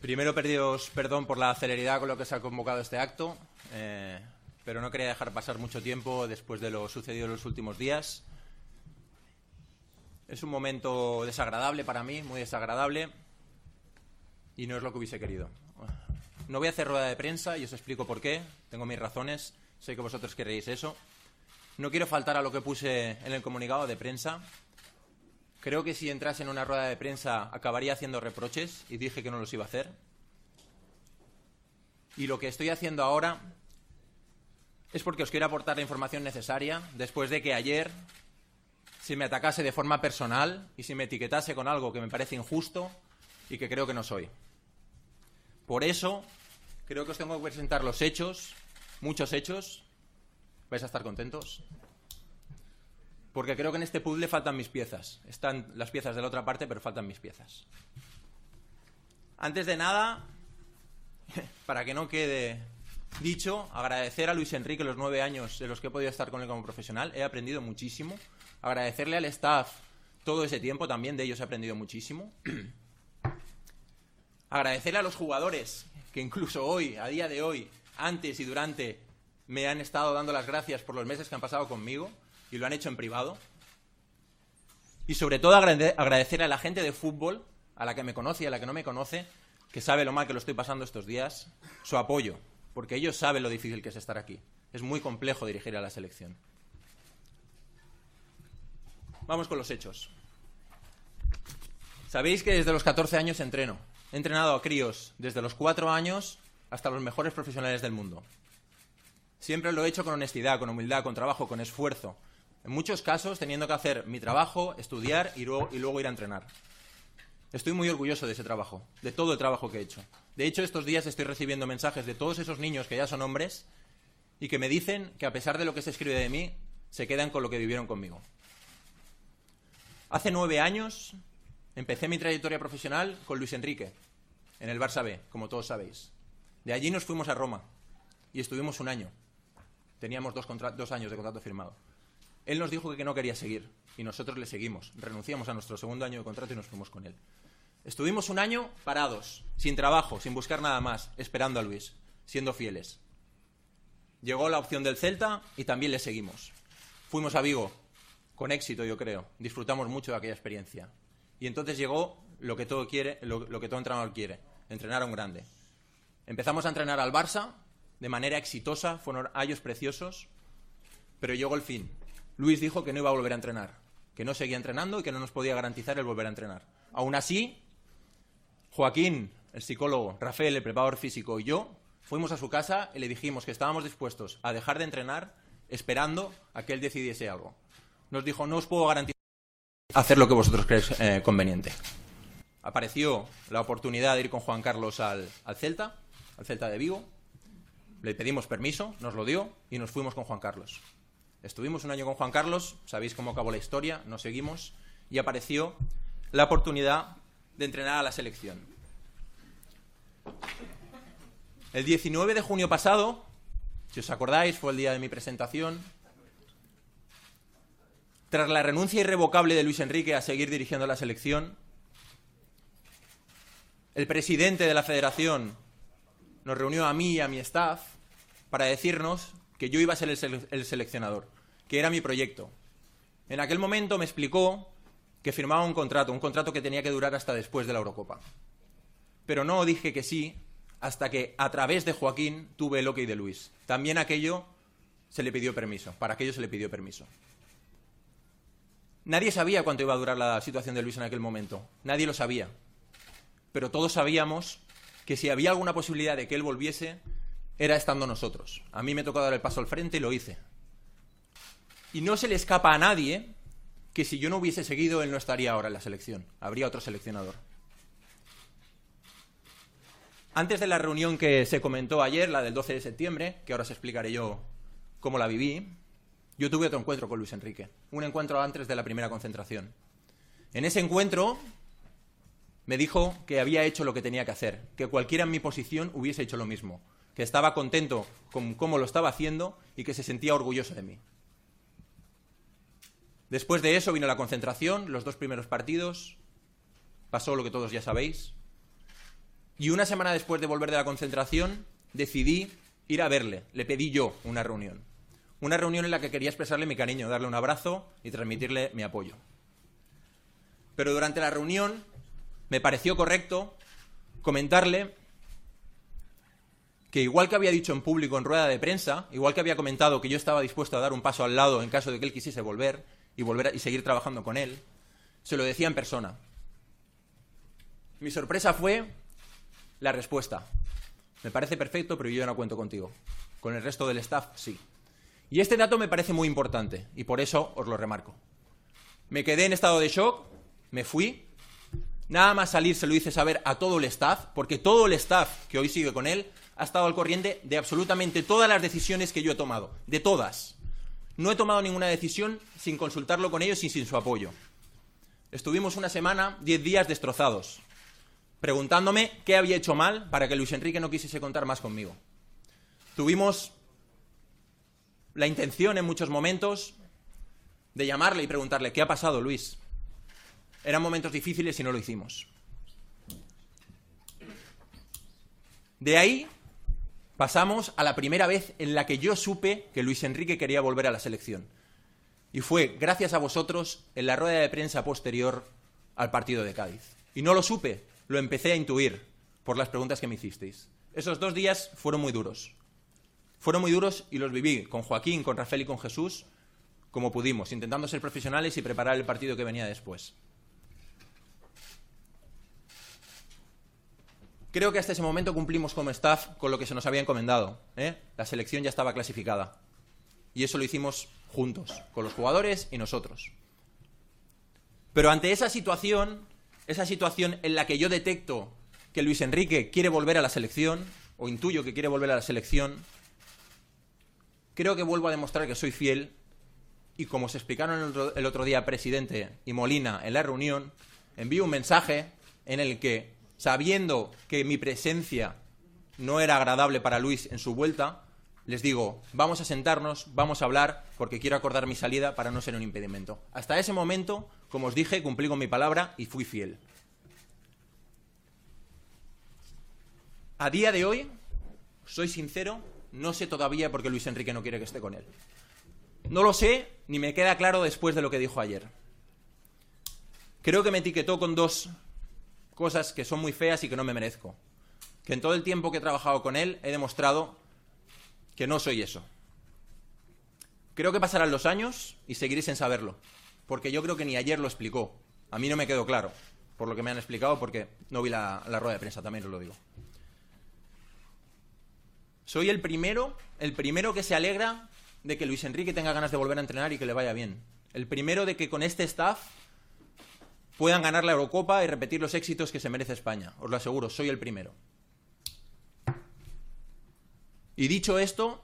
Primero, pediros perdón por la celeridad con lo que se ha convocado este acto, eh, pero no quería dejar pasar mucho tiempo después de lo sucedido en los últimos días. Es un momento desagradable para mí, muy desagradable, y no es lo que hubiese querido. No voy a hacer rueda de prensa y os explico por qué. Tengo mis razones, sé que vosotros queréis eso. No quiero faltar a lo que puse en el comunicado de prensa. Creo que si entrase en una rueda de prensa acabaría haciendo reproches y dije que no los iba a hacer. Y lo que estoy haciendo ahora es porque os quiero aportar la información necesaria después de que ayer se me atacase de forma personal y se me etiquetase con algo que me parece injusto y que creo que no soy. Por eso creo que os tengo que presentar los hechos, muchos hechos. ¿Vais a estar contentos? Porque creo que en este puzzle faltan mis piezas. Están las piezas de la otra parte, pero faltan mis piezas. Antes de nada, para que no quede dicho, agradecer a Luis Enrique los nueve años de los que he podido estar con él como profesional. He aprendido muchísimo. Agradecerle al staff todo ese tiempo, también de ellos he aprendido muchísimo. Agradecerle a los jugadores, que incluso hoy, a día de hoy, antes y durante, me han estado dando las gracias por los meses que han pasado conmigo y lo han hecho en privado. Y sobre todo agradecer a la gente de fútbol, a la que me conoce y a la que no me conoce, que sabe lo mal que lo estoy pasando estos días, su apoyo, porque ellos saben lo difícil que es estar aquí. Es muy complejo dirigir a la selección. Vamos con los hechos. Sabéis que desde los 14 años entreno. He entrenado a críos desde los 4 años hasta los mejores profesionales del mundo. Siempre lo he hecho con honestidad, con humildad, con trabajo, con esfuerzo. En muchos casos teniendo que hacer mi trabajo, estudiar y luego, y luego ir a entrenar. Estoy muy orgulloso de ese trabajo, de todo el trabajo que he hecho. De hecho, estos días estoy recibiendo mensajes de todos esos niños que ya son hombres y que me dicen que a pesar de lo que se escribe de mí, se quedan con lo que vivieron conmigo. Hace nueve años empecé mi trayectoria profesional con Luis Enrique, en el Barça B, como todos sabéis. De allí nos fuimos a Roma y estuvimos un año. Teníamos dos, dos años de contrato firmado. Él nos dijo que no quería seguir y nosotros le seguimos. Renunciamos a nuestro segundo año de contrato y nos fuimos con él. Estuvimos un año parados, sin trabajo, sin buscar nada más, esperando a Luis, siendo fieles. Llegó la opción del Celta y también le seguimos. Fuimos a Vigo, con éxito yo creo. Disfrutamos mucho de aquella experiencia. Y entonces llegó lo que todo quiere, lo, que todo entrenador quiere, entrenar a un grande. Empezamos a entrenar al Barça de manera exitosa, fueron años preciosos, pero llegó el fin. Luis dijo que no iba a volver a entrenar, que no seguía entrenando y que no nos podía garantizar el volver a entrenar. Aún así, Joaquín, el psicólogo, Rafael, el preparador físico y yo fuimos a su casa y le dijimos que estábamos dispuestos a dejar de entrenar esperando a que él decidiese algo. Nos dijo, no os puedo garantizar hacer lo que vosotros creéis eh, conveniente. Apareció la oportunidad de ir con Juan Carlos al, al Celta, al Celta de Vigo, Le pedimos permiso, nos lo dio y nos fuimos con Juan Carlos. Estuvimos un año con Juan Carlos, sabéis cómo acabó la historia, nos seguimos y apareció la oportunidad de entrenar a la selección. El 19 de junio pasado, si os acordáis, fue el día de mi presentación. Tras la renuncia irrevocable de Luis Enrique a seguir dirigiendo la selección, el presidente de la federación nos reunió a mí y a mi staff para decirnos que yo iba a ser el, seleccionador, que era mi proyecto. En aquel momento me explicó que firmaba un contrato, un contrato que tenía que durar hasta después de la Eurocopa. Pero no dije que sí hasta que a través de Joaquín tuve el ok de Luis. También aquello se le pidió permiso, para aquello se le pidió permiso. Nadie sabía cuánto iba a durar la situación de Luis en aquel momento, nadie lo sabía. Pero todos sabíamos que si había alguna posibilidad de que él volviese, era estando nosotros. A mí me tocó dar el paso al frente y lo hice. Y no se le escapa a nadie que si yo no hubiese seguido, él no estaría ahora en la selección. Habría otro seleccionador. Antes de la reunión que se comentó ayer, la del 12 de septiembre, que ahora os explicaré yo cómo la viví, yo tuve otro encuentro con Luis Enrique. Un encuentro antes de la primera concentración. En ese encuentro me dijo que había hecho lo que tenía que hacer, que cualquiera en mi posición hubiese hecho lo mismo, que estaba contento con cómo lo estaba haciendo y que se sentía orgulloso de mí. Después de eso vino la concentración, los dos primeros partidos, pasó lo que todos ya sabéis, y una semana después de volver de la concentración decidí ir a verle, le pedí yo una reunión. Una reunión en la que quería expresarle mi cariño, darle un abrazo y transmitirle mi apoyo. Pero durante la reunión me pareció correcto comentarle que igual que había dicho en público en rueda de prensa, igual que había comentado que yo estaba dispuesto a dar un paso al lado en caso de que él quisiese volver y volver y seguir trabajando con él, se lo decía en persona. Mi sorpresa fue la respuesta. Me parece perfecto, pero yo no cuento contigo. Con el resto del staff, sí. Y este dato me parece muy importante, y por eso os lo remarco. Me quedé en estado de shock, me fui, nada más salir se lo hice saber a todo el staff, porque todo el staff que hoy sigue con él ha estado al corriente de absolutamente todas las decisiones que yo he tomado, de todas. No he tomado ninguna decisión sin consultarlo con ellos y sin su apoyo. Estuvimos una semana, diez días destrozados, preguntándome qué había hecho mal para que Luis Enrique no quisiese contar más conmigo. Tuvimos la intención en muchos momentos de llamarle y preguntarle, ¿qué ha pasado, Luis? Eran momentos difíciles y no lo hicimos. De ahí pasamos a la primera vez en la que yo supe que Luis Enrique quería volver a la selección. Y fue gracias a vosotros en la rueda de prensa posterior al partido de Cádiz. Y no lo supe, lo empecé a intuir por las preguntas que me hicisteis. Esos dos días fueron muy duros. Fueron muy duros y los viví con Joaquín, con Rafael y con Jesús como pudimos, intentando ser profesionales y preparar el partido que venía después. Creo que hasta ese momento cumplimos como staff con lo que se nos había encomendado. ¿eh? La selección ya estaba clasificada. Y eso lo hicimos juntos, con los jugadores y nosotros. Pero ante esa situación, esa situación en la que yo detecto que Luis Enrique quiere volver a la selección, o intuyo que quiere volver a la selección, creo que vuelvo a demostrar que soy fiel y como se explicaron el otro, día presidente y Molina en la reunión, envío un mensaje en el que sabiendo que mi presencia no era agradable para Luis en su vuelta, les digo, vamos a sentarnos, vamos a hablar, porque quiero acordar mi salida para no ser un impedimento. Hasta ese momento, como os dije, cumplí con mi palabra y fui fiel. A día de hoy, soy sincero, no sé todavía por qué Luis Enrique no quiere que esté con él. No lo sé, ni me queda claro después de lo que dijo ayer. Creo que me etiquetó con dos cosas que son muy feas y que no me merezco. Que en todo el tiempo que he trabajado con él he demostrado que no soy eso. Creo que pasarán los años y seguiréis en saberlo, porque yo creo que ni ayer lo explicó. A mí no me quedó claro, por lo que me han explicado, porque no vi la, la rueda de prensa, también os lo digo. Soy el primero, el primero que se alegra de que Luis Enrique tenga ganas de volver a entrenar y que le vaya bien. El primero de que con este staff puedan ganar la Eurocopa y repetir los éxitos que se merece España. Os lo aseguro, soy el primero. Y dicho esto,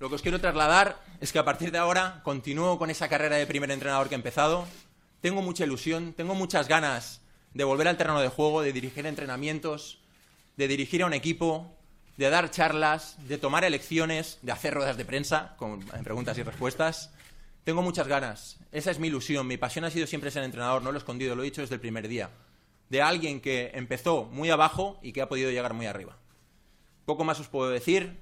lo que os quiero trasladar es que a partir de ahora continúo con esa carrera de primer entrenador que he empezado. Tengo mucha ilusión, tengo muchas ganas de volver al terreno de juego, de dirigir entrenamientos, de dirigir a un equipo, de dar charlas, de tomar elecciones, de hacer ruedas de prensa con preguntas y respuestas. Tengo muchas ganas. Esa es mi ilusión. Mi pasión ha sido siempre ser entrenador, no lo he escondido, lo he dicho desde el primer día. De alguien que empezó muy abajo y que ha podido llegar muy arriba. Poco más os puedo decir.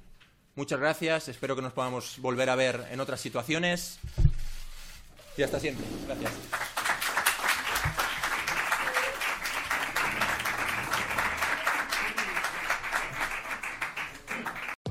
Muchas gracias. Espero que nos podamos volver a ver en otras situaciones. Y hasta siempre. Gracias.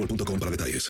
boostmobile.com para detalles.